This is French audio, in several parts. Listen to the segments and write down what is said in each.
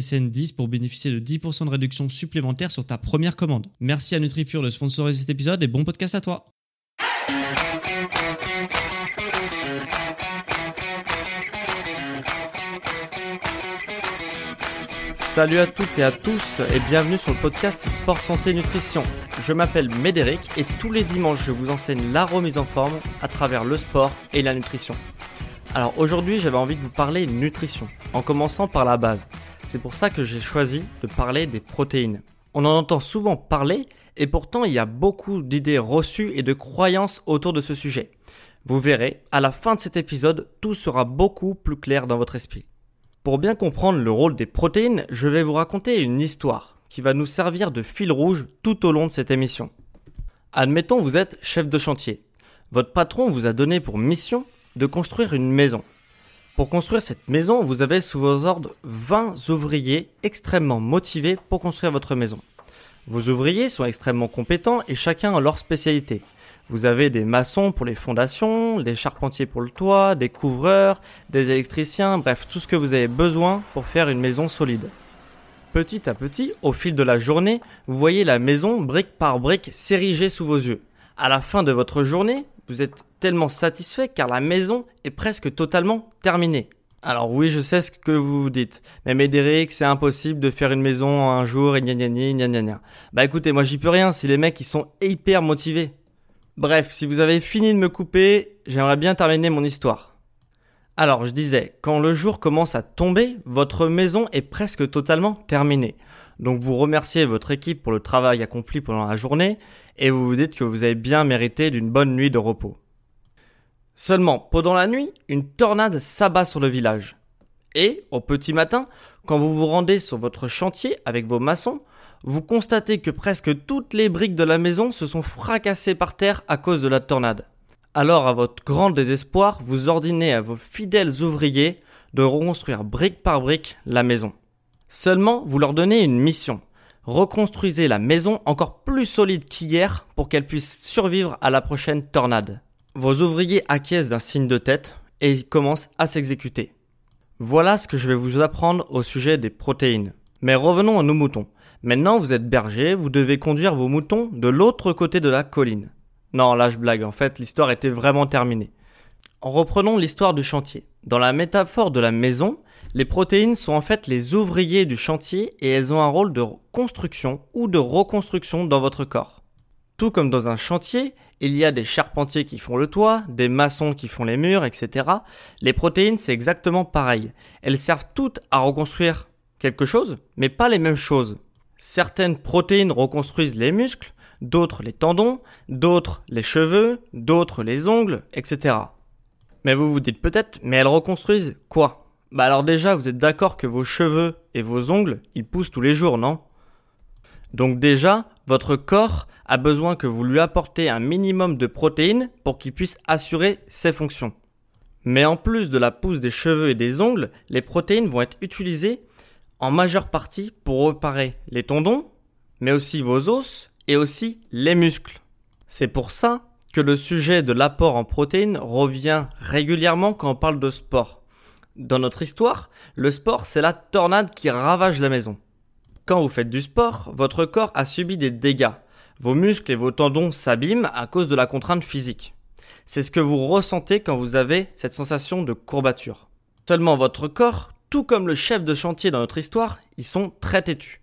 SSN 10 pour bénéficier de 10% de réduction supplémentaire sur ta première commande. Merci à NutriPure de sponsoriser cet épisode et bon podcast à toi. Salut à toutes et à tous et bienvenue sur le podcast Sport Santé Nutrition. Je m'appelle Médéric et tous les dimanches je vous enseigne la remise en forme à travers le sport et la nutrition. Alors aujourd'hui j'avais envie de vous parler nutrition, en commençant par la base. C'est pour ça que j'ai choisi de parler des protéines. On en entend souvent parler et pourtant il y a beaucoup d'idées reçues et de croyances autour de ce sujet. Vous verrez, à la fin de cet épisode, tout sera beaucoup plus clair dans votre esprit. Pour bien comprendre le rôle des protéines, je vais vous raconter une histoire qui va nous servir de fil rouge tout au long de cette émission. Admettons vous êtes chef de chantier. Votre patron vous a donné pour mission de construire une maison. Pour construire cette maison, vous avez sous vos ordres 20 ouvriers extrêmement motivés pour construire votre maison. Vos ouvriers sont extrêmement compétents et chacun a leur spécialité. Vous avez des maçons pour les fondations, des charpentiers pour le toit, des couvreurs, des électriciens, bref, tout ce que vous avez besoin pour faire une maison solide. Petit à petit, au fil de la journée, vous voyez la maison brique par brique s'ériger sous vos yeux. À la fin de votre journée, vous êtes tellement satisfait car la maison est presque totalement terminée. Alors oui, je sais ce que vous vous dites. Mais Médéric, c'est impossible de faire une maison un jour et gna gna gna Bah écoutez, moi j'y peux rien si les mecs ils sont hyper motivés. Bref, si vous avez fini de me couper, j'aimerais bien terminer mon histoire. Alors je disais, quand le jour commence à tomber, votre maison est presque totalement terminée. Donc vous remerciez votre équipe pour le travail accompli pendant la journée et vous vous dites que vous avez bien mérité d'une bonne nuit de repos. Seulement, pendant la nuit, une tornade s'abat sur le village. Et, au petit matin, quand vous vous rendez sur votre chantier avec vos maçons, vous constatez que presque toutes les briques de la maison se sont fracassées par terre à cause de la tornade. Alors, à votre grand désespoir, vous ordonnez à vos fidèles ouvriers de reconstruire brique par brique la maison. Seulement, vous leur donnez une mission. Reconstruisez la maison encore plus solide qu'hier pour qu'elle puisse survivre à la prochaine tornade. Vos ouvriers acquiescent d'un signe de tête et ils commencent à s'exécuter. Voilà ce que je vais vous apprendre au sujet des protéines. Mais revenons à nos moutons. Maintenant, vous êtes berger, vous devez conduire vos moutons de l'autre côté de la colline. Non, là je blague, en fait l'histoire était vraiment terminée. Reprenons l'histoire du chantier. Dans la métaphore de la maison, les protéines sont en fait les ouvriers du chantier et elles ont un rôle de construction ou de reconstruction dans votre corps. Tout comme dans un chantier, il y a des charpentiers qui font le toit, des maçons qui font les murs, etc. Les protéines, c'est exactement pareil. Elles servent toutes à reconstruire quelque chose, mais pas les mêmes choses. Certaines protéines reconstruisent les muscles, d'autres les tendons, d'autres les cheveux, d'autres les ongles, etc. Mais vous vous dites peut-être, mais elles reconstruisent quoi? Bah alors déjà, vous êtes d'accord que vos cheveux et vos ongles, ils poussent tous les jours, non? Donc déjà, votre corps a besoin que vous lui apportez un minimum de protéines pour qu'il puisse assurer ses fonctions. Mais en plus de la pousse des cheveux et des ongles, les protéines vont être utilisées en majeure partie pour réparer les tendons, mais aussi vos os et aussi les muscles. C'est pour ça que le sujet de l'apport en protéines revient régulièrement quand on parle de sport. Dans notre histoire, le sport, c'est la tornade qui ravage la maison. Quand vous faites du sport, votre corps a subi des dégâts. Vos muscles et vos tendons s'abîment à cause de la contrainte physique. C'est ce que vous ressentez quand vous avez cette sensation de courbature. Seulement votre corps, tout comme le chef de chantier dans notre histoire, ils sont très têtus.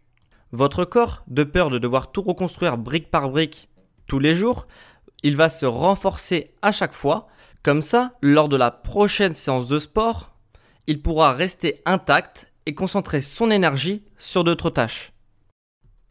Votre corps, de peur de devoir tout reconstruire brique par brique tous les jours, il va se renforcer à chaque fois. Comme ça, lors de la prochaine séance de sport, il pourra rester intact et concentrer son énergie sur d'autres tâches.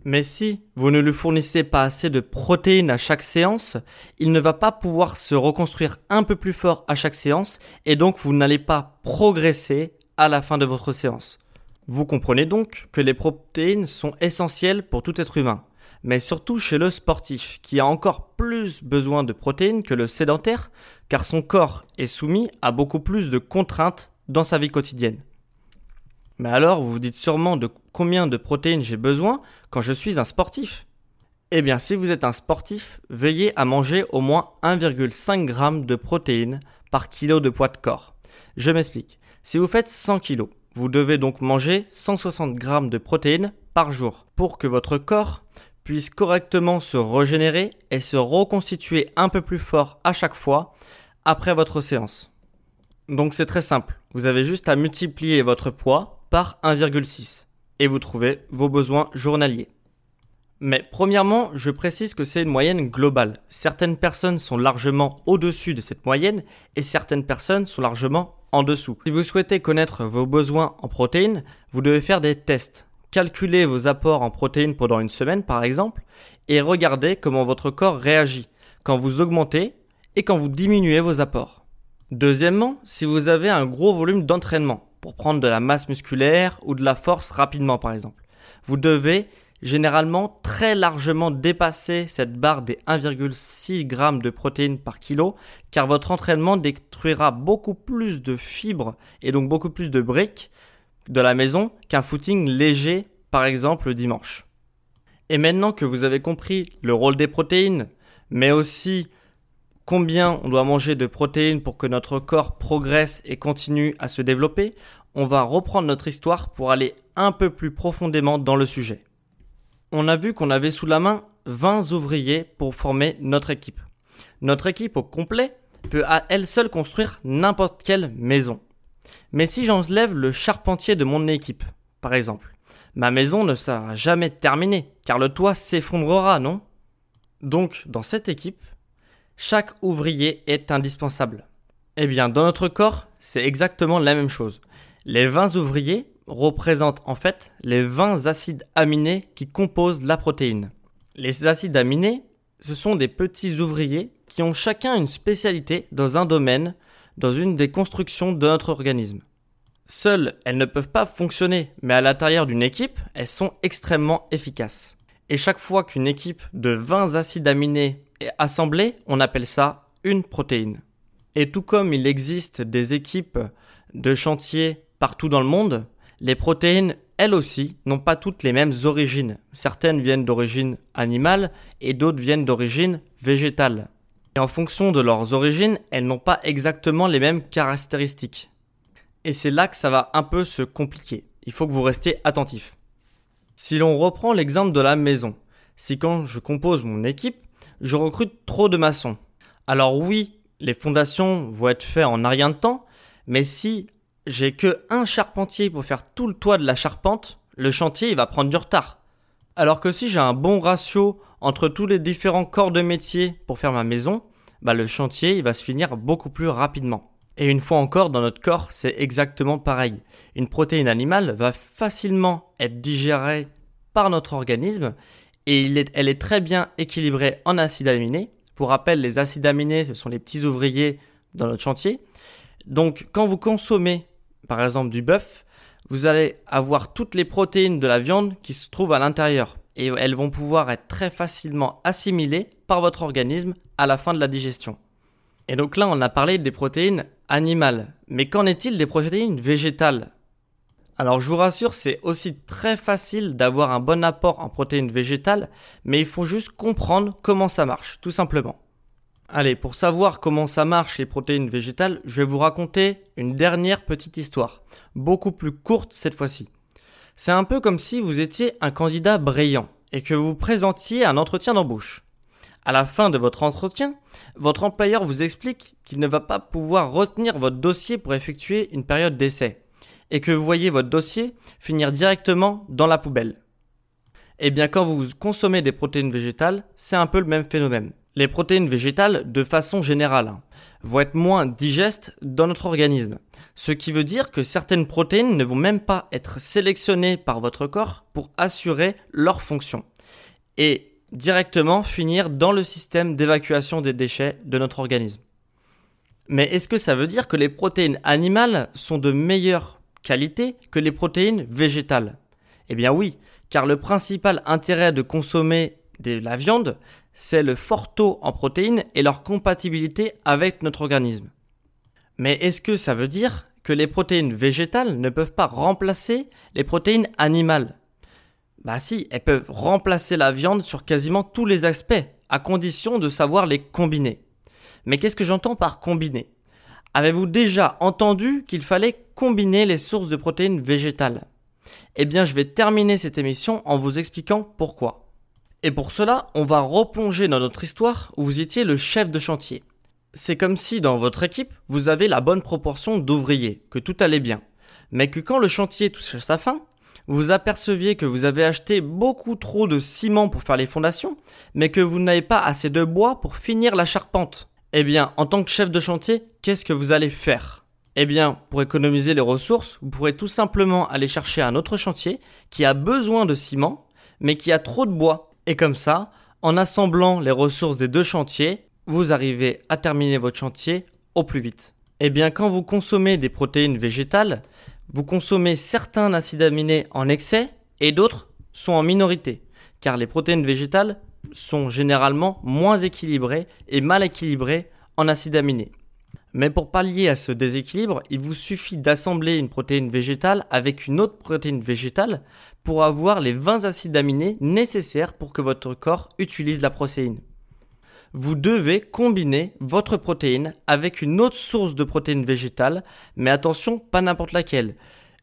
Mais si vous ne lui fournissez pas assez de protéines à chaque séance, il ne va pas pouvoir se reconstruire un peu plus fort à chaque séance et donc vous n'allez pas progresser à la fin de votre séance. Vous comprenez donc que les protéines sont essentielles pour tout être humain, mais surtout chez le sportif qui a encore plus besoin de protéines que le sédentaire car son corps est soumis à beaucoup plus de contraintes dans sa vie quotidienne. Mais alors, vous vous dites sûrement de combien de protéines j'ai besoin quand je suis un sportif Eh bien, si vous êtes un sportif, veillez à manger au moins 1,5 g de protéines par kilo de poids de corps. Je m'explique. Si vous faites 100 kg, vous devez donc manger 160 g de protéines par jour pour que votre corps puisse correctement se régénérer et se reconstituer un peu plus fort à chaque fois après votre séance. Donc c'est très simple, vous avez juste à multiplier votre poids par 1,6 et vous trouvez vos besoins journaliers. Mais premièrement, je précise que c'est une moyenne globale. Certaines personnes sont largement au-dessus de cette moyenne et certaines personnes sont largement en dessous. Si vous souhaitez connaître vos besoins en protéines, vous devez faire des tests. Calculez vos apports en protéines pendant une semaine par exemple et regardez comment votre corps réagit quand vous augmentez et quand vous diminuez vos apports. Deuxièmement, si vous avez un gros volume d'entraînement, pour prendre de la masse musculaire ou de la force rapidement par exemple. Vous devez généralement très largement dépasser cette barre des 1,6 g de protéines par kilo car votre entraînement détruira beaucoup plus de fibres et donc beaucoup plus de briques de la maison qu'un footing léger par exemple le dimanche. Et maintenant que vous avez compris le rôle des protéines, mais aussi combien on doit manger de protéines pour que notre corps progresse et continue à se développer, on va reprendre notre histoire pour aller un peu plus profondément dans le sujet. On a vu qu'on avait sous la main 20 ouvriers pour former notre équipe. Notre équipe au complet peut à elle seule construire n'importe quelle maison. Mais si j'enlève le charpentier de mon équipe, par exemple, ma maison ne sera jamais terminée, car le toit s'effondrera, non? Donc, dans cette équipe, chaque ouvrier est indispensable. Eh bien, dans notre corps, c'est exactement la même chose. Les 20 ouvriers représentent en fait les 20 acides aminés qui composent la protéine. Les acides aminés, ce sont des petits ouvriers qui ont chacun une spécialité dans un domaine, dans une des constructions de notre organisme. Seules, elles ne peuvent pas fonctionner, mais à l'intérieur d'une équipe, elles sont extrêmement efficaces. Et chaque fois qu'une équipe de 20 acides aminés est assemblée, on appelle ça une protéine. Et tout comme il existe des équipes de chantier partout dans le monde, les protéines, elles aussi, n'ont pas toutes les mêmes origines. Certaines viennent d'origine animale et d'autres viennent d'origine végétale. Et en fonction de leurs origines, elles n'ont pas exactement les mêmes caractéristiques. Et c'est là que ça va un peu se compliquer. Il faut que vous restiez attentif. Si l'on reprend l'exemple de la maison, si quand je compose mon équipe, je recrute trop de maçons. Alors oui, les fondations vont être faites en rien de temps, mais si j'ai que un charpentier pour faire tout le toit de la charpente, le chantier va prendre du retard. Alors que si j'ai un bon ratio entre tous les différents corps de métier pour faire ma maison, bah le chantier va se finir beaucoup plus rapidement. Et une fois encore, dans notre corps, c'est exactement pareil. Une protéine animale va facilement être digérée par notre organisme et elle est très bien équilibrée en acides aminés. Pour rappel, les acides aminés, ce sont les petits ouvriers dans notre chantier. Donc, quand vous consommez par exemple du bœuf, vous allez avoir toutes les protéines de la viande qui se trouvent à l'intérieur et elles vont pouvoir être très facilement assimilées par votre organisme à la fin de la digestion. Et donc là, on a parlé des protéines animales. Mais qu'en est-il des protéines végétales? Alors je vous rassure, c'est aussi très facile d'avoir un bon apport en protéines végétales, mais il faut juste comprendre comment ça marche, tout simplement. Allez, pour savoir comment ça marche les protéines végétales, je vais vous raconter une dernière petite histoire, beaucoup plus courte cette fois-ci. C'est un peu comme si vous étiez un candidat brillant et que vous présentiez un entretien d'embauche. À la fin de votre entretien, votre employeur vous explique qu'il ne va pas pouvoir retenir votre dossier pour effectuer une période d'essai. Et que vous voyez votre dossier finir directement dans la poubelle Eh bien quand vous consommez des protéines végétales, c'est un peu le même phénomène. Les protéines végétales, de façon générale, hein, vont être moins digestes dans notre organisme. Ce qui veut dire que certaines protéines ne vont même pas être sélectionnées par votre corps pour assurer leur fonction. Et directement finir dans le système d'évacuation des déchets de notre organisme. Mais est-ce que ça veut dire que les protéines animales sont de meilleure qualité que les protéines végétales Eh bien oui, car le principal intérêt de consommer de la viande, c'est le fort taux en protéines et leur compatibilité avec notre organisme. Mais est-ce que ça veut dire que les protéines végétales ne peuvent pas remplacer les protéines animales? Bah si, elles peuvent remplacer la viande sur quasiment tous les aspects, à condition de savoir les combiner. Mais qu'est-ce que j'entends par combiner? Avez-vous déjà entendu qu'il fallait combiner les sources de protéines végétales Eh bien, je vais terminer cette émission en vous expliquant pourquoi. Et pour cela, on va replonger dans notre histoire où vous étiez le chef de chantier. C'est comme si dans votre équipe, vous avez la bonne proportion d'ouvriers, que tout allait bien. Mais que quand le chantier touche à sa fin, vous aperceviez que vous avez acheté beaucoup trop de ciment pour faire les fondations, mais que vous n'avez pas assez de bois pour finir la charpente. Eh bien, en tant que chef de chantier, qu'est-ce que vous allez faire? Eh bien, pour économiser les ressources, vous pourrez tout simplement aller chercher un autre chantier qui a besoin de ciment, mais qui a trop de bois et comme ça, en assemblant les ressources des deux chantiers, vous arrivez à terminer votre chantier au plus vite. Eh bien, quand vous consommez des protéines végétales, vous consommez certains acides aminés en excès et d'autres sont en minorité, car les protéines végétales sont généralement moins équilibrées et mal équilibrées en acides aminés. Mais pour pallier à ce déséquilibre, il vous suffit d'assembler une protéine végétale avec une autre protéine végétale pour avoir les 20 acides aminés nécessaires pour que votre corps utilise la protéine. Vous devez combiner votre protéine avec une autre source de protéines végétales, mais attention, pas n'importe laquelle.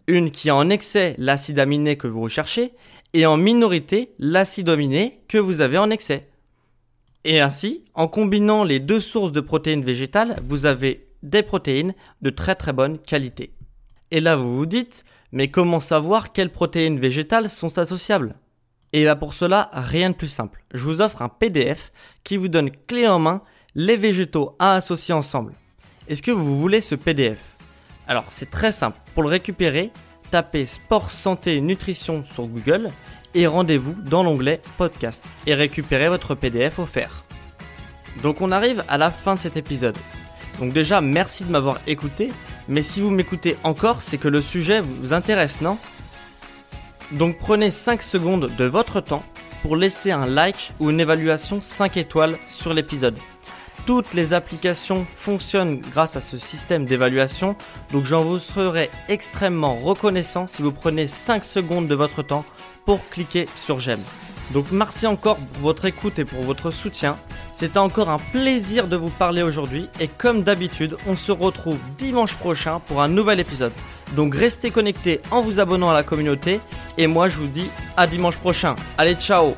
Une qui a en excès l'acide aminé que vous recherchez et en minorité l'acide aminé que vous avez en excès. Et ainsi, en combinant les deux sources de protéines végétales, vous avez des protéines de très très bonne qualité. Et là, vous vous dites, mais comment savoir quelles protéines végétales sont associables? Et bien pour cela, rien de plus simple. Je vous offre un PDF qui vous donne clé en main les végétaux à associer ensemble. Est-ce que vous voulez ce PDF Alors c'est très simple. Pour le récupérer, tapez Sport Santé Nutrition sur Google et rendez-vous dans l'onglet Podcast et récupérez votre PDF offert. Donc on arrive à la fin de cet épisode. Donc déjà merci de m'avoir écouté mais si vous m'écoutez encore, c'est que le sujet vous intéresse, non? Donc prenez 5 secondes de votre temps pour laisser un like ou une évaluation 5 étoiles sur l'épisode. Toutes les applications fonctionnent grâce à ce système d'évaluation, donc j'en vous serai extrêmement reconnaissant si vous prenez 5 secondes de votre temps pour cliquer sur j'aime. Donc merci encore pour votre écoute et pour votre soutien. C'était encore un plaisir de vous parler aujourd'hui et comme d'habitude, on se retrouve dimanche prochain pour un nouvel épisode. Donc restez connectés en vous abonnant à la communauté et moi je vous dis à dimanche prochain. Allez ciao